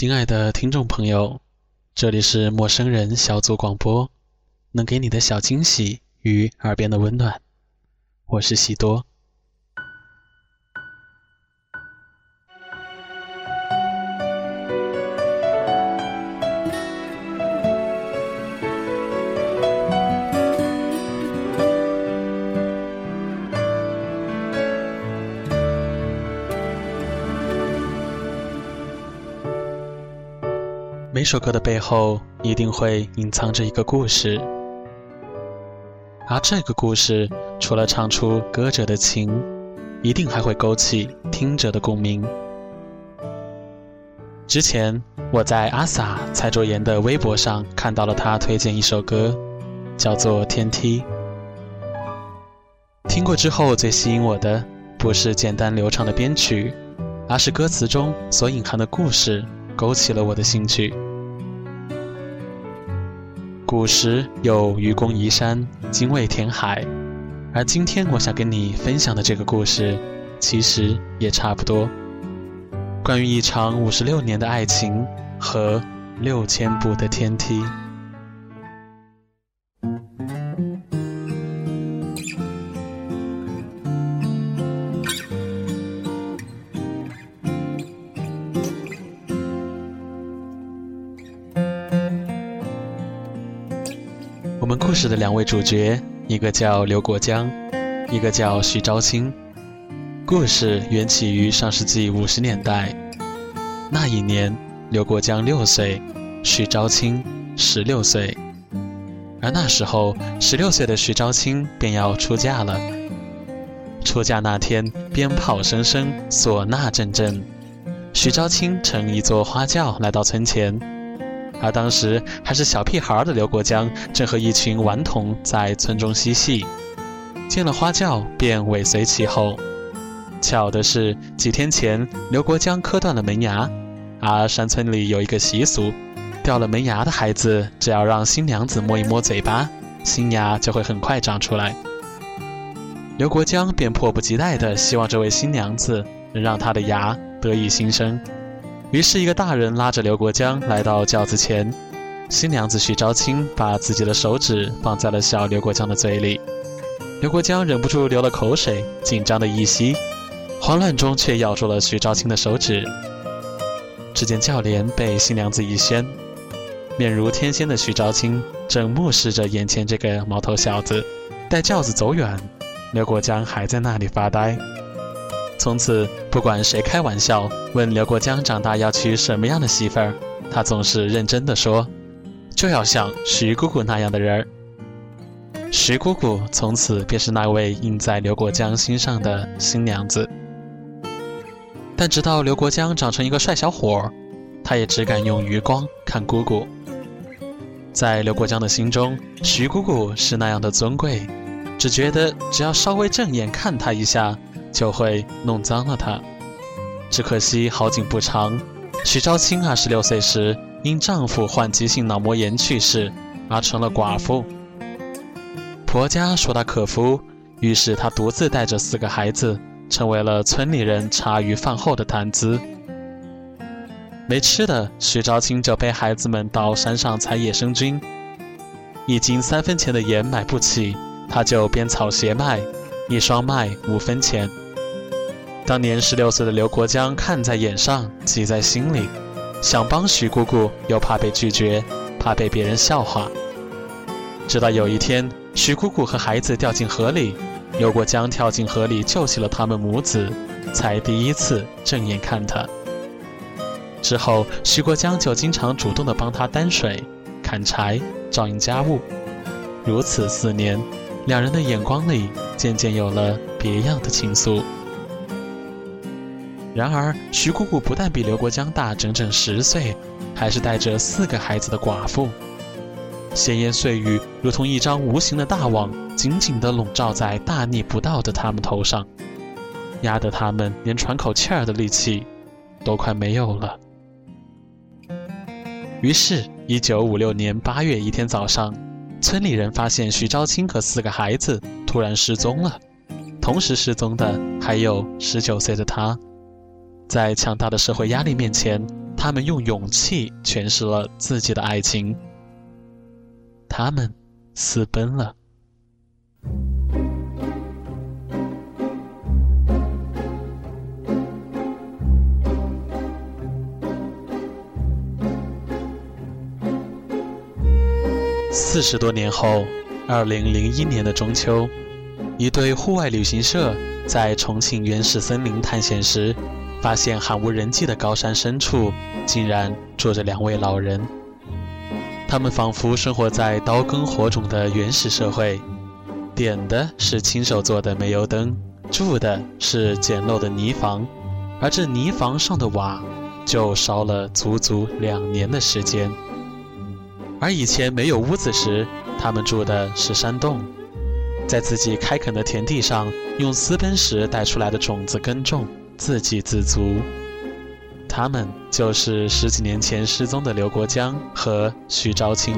亲爱的听众朋友，这里是陌生人小组广播，能给你的小惊喜与耳边的温暖，我是喜多。每首歌的背后一定会隐藏着一个故事，而这个故事除了唱出歌者的情，一定还会勾起听者的共鸣。之前我在阿 sa 蔡卓妍的微博上看到了他推荐一首歌，叫做《天梯》。听过之后，最吸引我的不是简单流畅的编曲，而是歌词中所隐含的故事，勾起了我的兴趣。古时有愚公移山，精卫填海，而今天我想跟你分享的这个故事，其实也差不多。关于一场五十六年的爱情和六千步的天梯。事的两位主角，一个叫刘国江，一个叫徐昭清。故事缘起于上世纪五十年代，那一年，刘国江六岁，徐昭清十六岁。而那时候，十六岁的徐昭清便要出嫁了。出嫁那天，鞭炮声声，唢呐阵阵，徐昭清乘一座花轿来到村前。而当时还是小屁孩的刘国江，正和一群顽童在村中嬉戏，见了花轿便尾随其后。巧的是，几天前刘国江磕断了门牙，而山村里有一个习俗，掉了门牙的孩子，只要让新娘子摸一摸嘴巴，新牙就会很快长出来。刘国江便迫不及待地希望这位新娘子能让他的牙得以新生。于是，一个大人拉着刘国江来到轿子前，新娘子徐昭清把自己的手指放在了小刘国江的嘴里，刘国江忍不住流了口水，紧张的一吸，慌乱中却咬住了徐昭清的手指。只见轿帘被新娘子一掀，面如天仙的徐昭清正目视着眼前这个毛头小子，待轿子走远，刘国江还在那里发呆。从此，不管谁开玩笑问刘国江长大要娶什么样的媳妇儿，他总是认真的说：“就要像徐姑姑那样的人儿。”徐姑姑从此便是那位印在刘国江心上的新娘子。但直到刘国江长成一个帅小伙儿，他也只敢用余光看姑姑。在刘国江的心中，徐姑姑是那样的尊贵，只觉得只要稍微正眼看他一下。就会弄脏了它。只可惜好景不长，徐昭清二十六岁时因丈夫患急性脑膜炎去世，而成了寡妇。婆家说她可夫，于是她独自带着四个孩子，成为了村里人茶余饭后的谈资。没吃的，徐昭清就陪孩子们到山上采野生菌。一斤三分钱的盐买不起，他就编草鞋卖，一双卖五分钱。当年十六岁的刘国江看在眼上，记在心里，想帮徐姑姑，又怕被拒绝，怕被别人笑话。直到有一天，徐姑姑和孩子掉进河里，刘国江跳进河里救起了他们母子，才第一次正眼看他。之后，徐国江就经常主动的帮他担水、砍柴、照应家务。如此四年，两人的眼光里渐渐有了别样的情愫。然而，徐姑姑不但比刘国江大整整十岁，还是带着四个孩子的寡妇。闲言碎语如同一张无形的大网，紧紧地笼罩在大逆不道的他们头上，压得他们连喘口气儿的力气都快没有了。于是，一九五六年八月一天早上，村里人发现徐昭清和四个孩子突然失踪了，同时失踪的还有十九岁的他。在强大的社会压力面前，他们用勇气诠释了自己的爱情。他们私奔了。四十多年后，二零零一年的中秋，一对户外旅行社在重庆原始森林探险时。发现罕无人迹的高山深处，竟然住着两位老人。他们仿佛生活在刀耕火种的原始社会，点的是亲手做的煤油灯，住的是简陋的泥房，而这泥房上的瓦就烧了足足两年的时间。而以前没有屋子时，他们住的是山洞，在自己开垦的田地上，用私奔时带出来的种子耕种。自给自足，他们就是十几年前失踪的刘国江和徐昭清。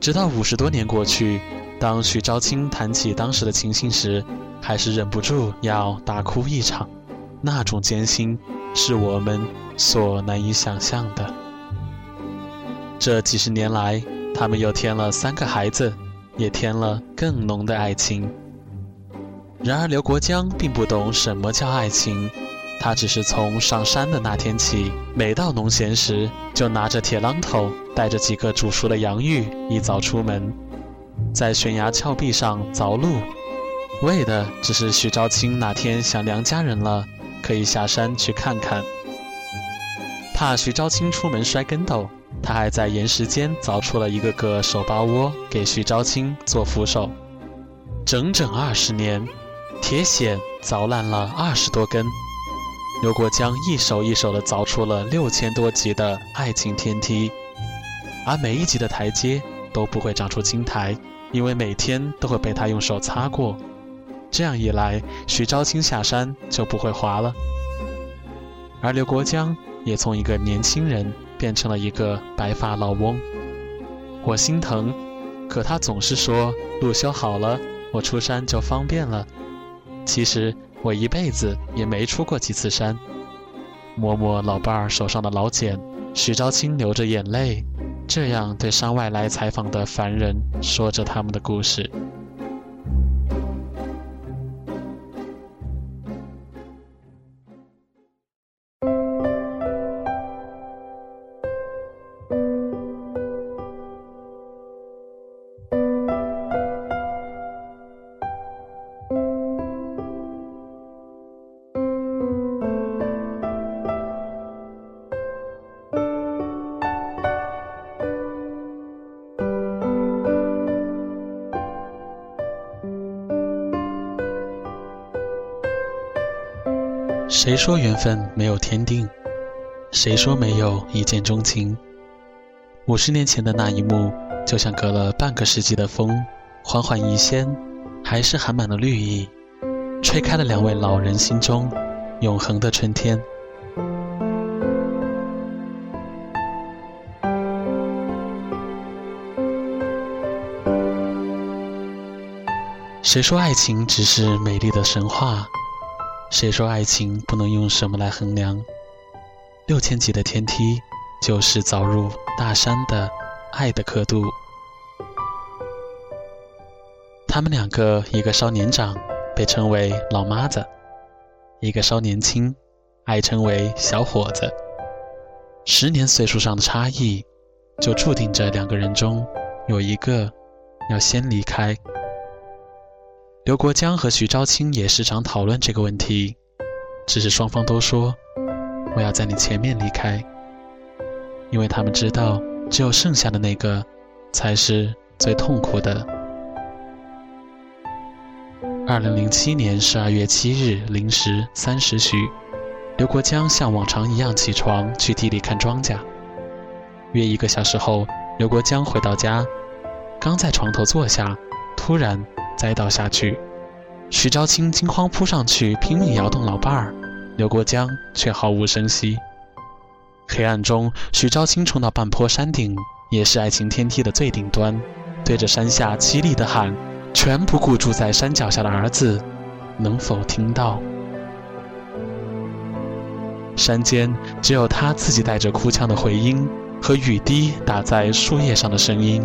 直到五十多年过去，当徐昭清谈起当时的情形时，还是忍不住要大哭一场。那种艰辛，是我们所难以想象的。这几十年来，他们又添了三个孩子，也添了更浓的爱情。然而，刘国江并不懂什么叫爱情，他只是从上山的那天起，每到农闲时，就拿着铁榔头，带着几个煮熟的洋芋，一早出门，在悬崖峭壁上凿路，为的只是徐昭清哪天想娘家人了，可以下山去看看。怕徐昭清出门摔跟头，他还在岩石间凿出了一个个手把窝，给徐昭清做扶手。整整二十年。铁锨凿烂了二十多根，刘国江一手一手地凿出了六千多级的爱情天梯，而每一级的台阶都不会长出青苔，因为每天都会被他用手擦过。这样一来，徐昭清下山就不会滑了，而刘国江也从一个年轻人变成了一个白发老翁。我心疼，可他总是说路修好了，我出山就方便了。其实我一辈子也没出过几次山。摸摸老伴儿手上的老茧，徐昭清流着眼泪，这样对山外来采访的凡人说着他们的故事。谁说缘分没有天定？谁说没有一见钟情？五十年前的那一幕，就像隔了半个世纪的风，缓缓一掀，还是含满了绿意，吹开了两位老人心中永恒的春天。谁说爱情只是美丽的神话？谁说爱情不能用什么来衡量？六千级的天梯，就是凿入大山的爱的刻度。他们两个，一个稍年长，被称为老妈子；一个稍年轻，爱称为小伙子。十年岁数上的差异，就注定着两个人中有一个要先离开。刘国江和徐昭清也时常讨论这个问题，只是双方都说：“我要在你前面离开。”因为他们知道，只有剩下的那个才是最痛苦的。二零零七年十二月七日零时三时许，刘国江像往常一样起床去地里看庄稼。约一个小时后，刘国江回到家，刚在床头坐下，突然栽倒下去。徐昭清惊慌扑上去，拼命摇动老伴儿，刘国江却毫无声息。黑暗中，徐昭清冲到半坡山顶，也是爱情天梯的最顶端，对着山下凄厉地喊。全不顾住在山脚下的儿子能否听到。山间只有他自己带着哭腔的回音和雨滴打在树叶上的声音。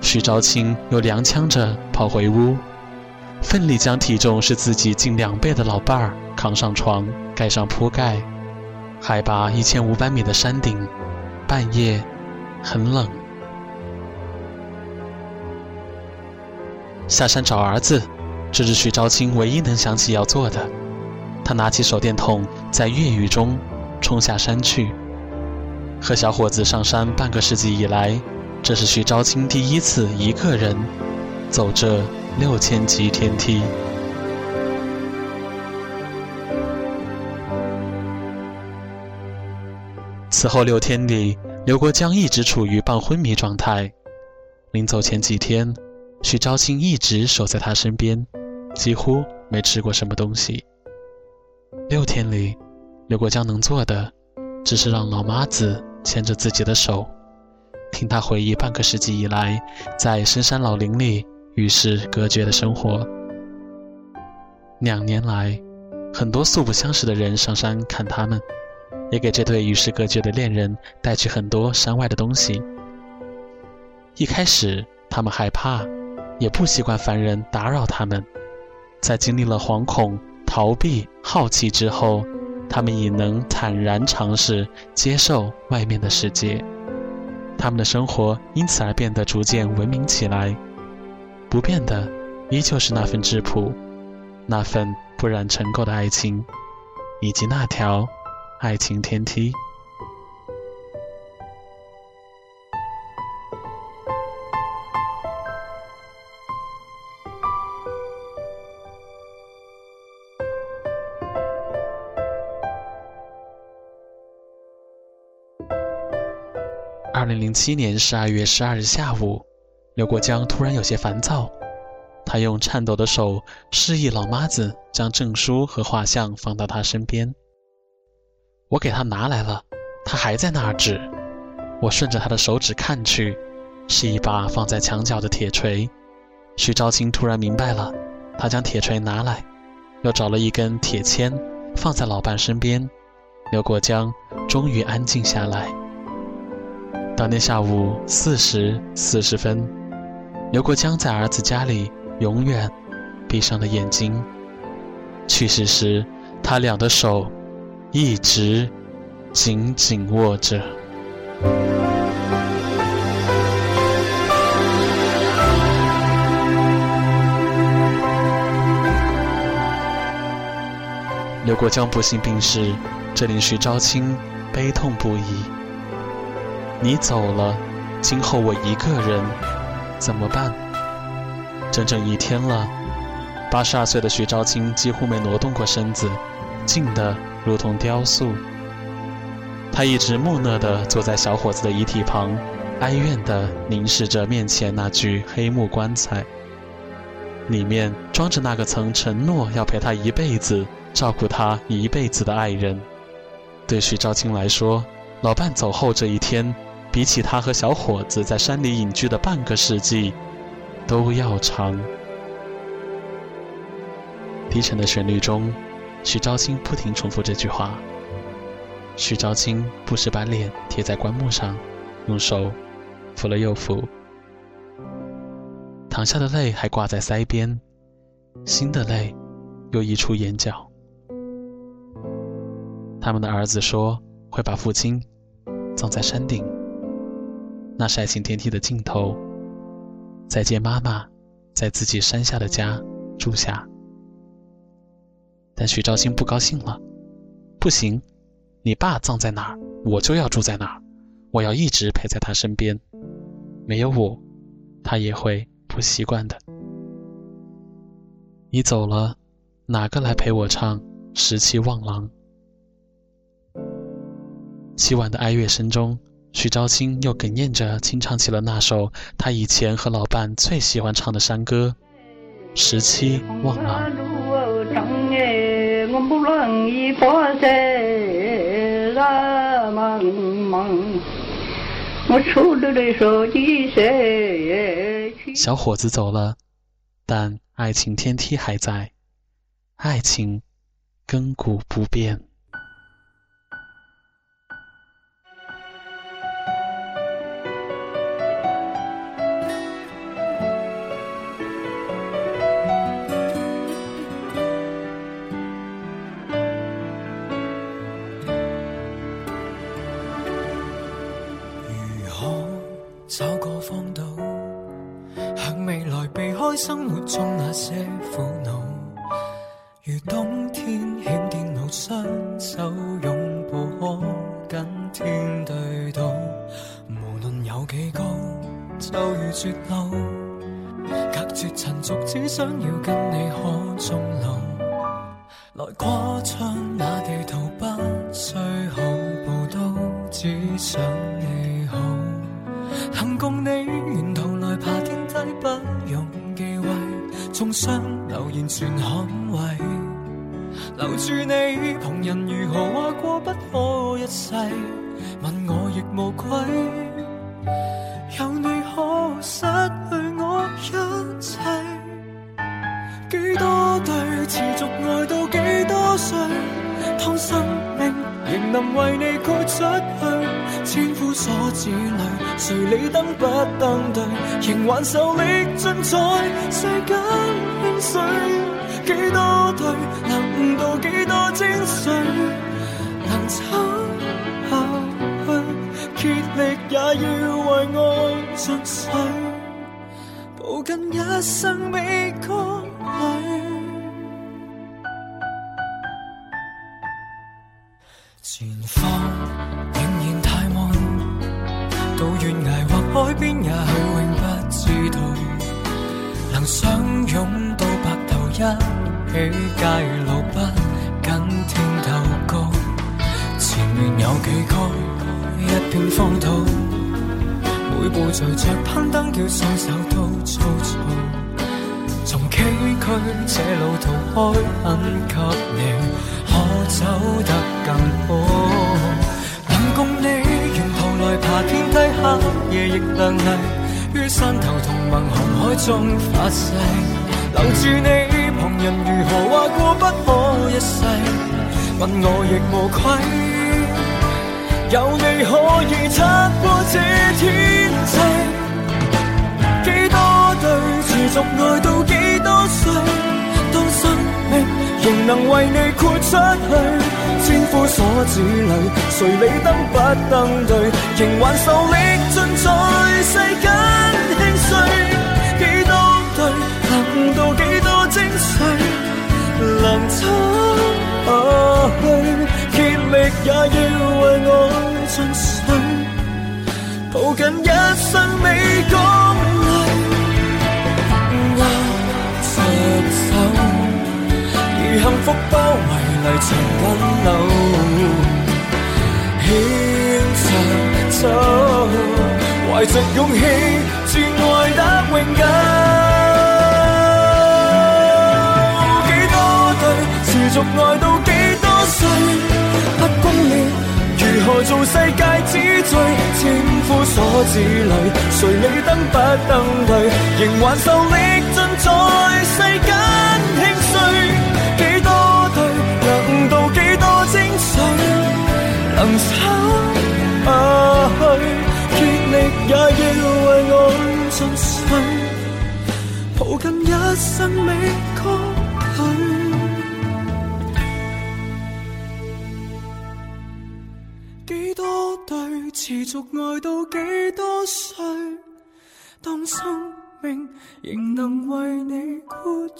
徐昭清又踉跄着跑回屋，奋力将体重是自己近两倍的老伴儿扛上床，盖上铺盖。海拔一千五百米的山顶，半夜很冷。下山找儿子，这是徐昭清唯一能想起要做的。他拿起手电筒，在月雨中冲下山去。和小伙子上山半个世纪以来，这是徐昭清第一次一个人走这六千级天梯。此后六天里，刘国江一直处于半昏迷状态。临走前几天。徐昭清一直守在他身边，几乎没吃过什么东西。六天里，刘国江能做的，只是让老妈子牵着自己的手，听他回忆半个世纪以来在深山老林里与世隔绝的生活。两年来，很多素不相识的人上山看他们，也给这对与世隔绝的恋人带去很多山外的东西。一开始，他们害怕。也不习惯凡人打扰他们，在经历了惶恐、逃避、好奇之后，他们已能坦然尝试接受外面的世界。他们的生活因此而变得逐渐文明起来。不变的，依旧是那份质朴，那份不染尘垢的爱情，以及那条爱情天梯。二零零七年十二月十二日下午，刘国江突然有些烦躁，他用颤抖的手示意老妈子将证书和画像放到他身边。我给他拿来了，他还在那儿指。我顺着他的手指看去，是一把放在墙角的铁锤。徐昭清突然明白了，他将铁锤拿来，又找了一根铁签放在老伴身边。刘国江终于安静下来。当天下午四时四十分，刘国江在儿子家里永远闭上了眼睛。去世时，他俩的手一直紧紧握着。刘国江不幸病逝，这令徐昭清悲痛不已。你走了，今后我一个人怎么办？整整一天了，八十二岁的徐昭清几乎没挪动过身子，静得如同雕塑。他一直木讷地坐在小伙子的遗体旁，哀怨地凝视着面前那具黑木棺材，里面装着那个曾承诺要陪他一辈子、照顾他一辈子的爱人。对徐昭清来说，老伴走后这一天。比起他和小伙子在山里隐居的半个世纪，都要长。低沉的旋律中，徐昭清不停重复这句话。徐昭清不时把脸贴在棺木上，用手抚了又抚，淌下的泪还挂在腮边，新的泪又溢出眼角。他们的儿子说会把父亲葬在山顶。那是爱情电梯的尽头。再见，妈妈，在自己山下的家住下。但徐昭星不高兴了，不行，你爸葬在哪儿，我就要住在哪儿，我要一直陪在他身边。没有我，他也会不习惯的。你走了，哪个来陪我唱《十七望郎》？凄婉的哀乐声中，徐昭清又哽咽着轻唱起了那首他以前和老伴最喜欢唱的山歌《十七望郎》。小伙子走了，但爱情天梯还在，爱情亘古不变。生活中那些苦恼，如冬天欠电脑，双手拥抱可跟天对赌。无论有几高，就如绝路，隔绝尘俗，只想要跟你可终老。来跨窗那地图，不需好步都只想你好。肯共你沿途来爬天梯，不。重伤留言全捍卫，留住你，旁人如何话过不可一世，问我亦无愧。有你可失去我一切，几多对持续爱到几多岁，当生命仍能为你豁出去，所指里，谁理登不登对，仍还受力尽在世间。岁几多对，能悟到几多精髓，能撑下去，竭力也要为爱尽瘁，抱紧一生未光里。前方，到悬崖或海边，也许永不知道，能相拥到白头。一起街路不跟天斗高，前面有几高，一片荒土，每步随着攀登，叫双手都粗糙。从崎岖这路途开，很给你可走得更好。能共你来爬天梯，黑夜亦亮丽，于山头同盟红海中发誓，留住你。旁人如何话过不可一世，问我亦无愧。有你可以撑过这天际，几多对持续爱到几多岁？当生命仍能为你豁出去，千夫所指里，谁理登不登对？仍还受力尽在世间轻碎。能撑下去，竭力也要为爱尽瘁，抱紧一生未讲离。握着手，幸福包围泥尘紧留，牵着走，怀着勇气，至爱得永久。持续爱到几多岁？不公义，如何做世界之最？千夫所指里，谁理登不登对？仍还受力尽在世间下去，竭力也要为爱尽瘁，抱紧一生未觉累。持续爱到几多岁？当生命仍能为你豁出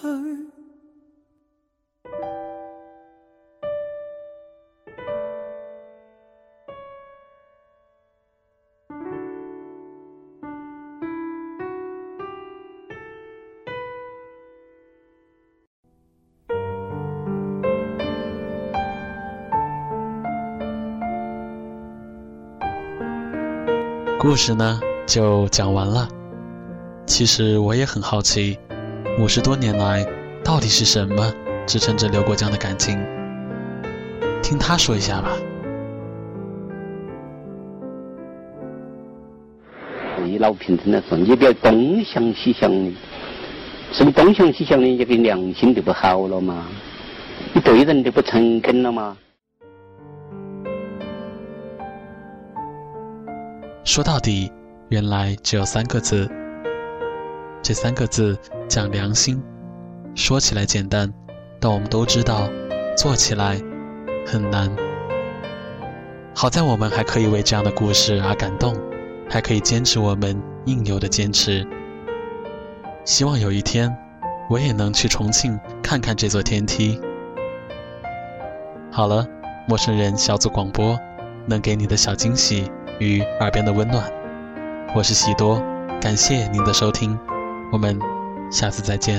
去。故事呢就讲完了。其实我也很好奇，五十多年来到底是什么支撑着刘国江的感情？听他说一下吧。对老平生来说，你不要东想西想的，是你东想西想的，你个良心就不好了嘛，你对人就不诚恳了嘛。说到底，原来只有三个字。这三个字讲良心，说起来简单，但我们都知道，做起来很难。好在我们还可以为这样的故事而感动，还可以坚持我们应有的坚持。希望有一天，我也能去重庆看看这座天梯。好了，陌生人小组广播，能给你的小惊喜。与耳边的温暖，我是喜多，感谢您的收听，我们下次再见。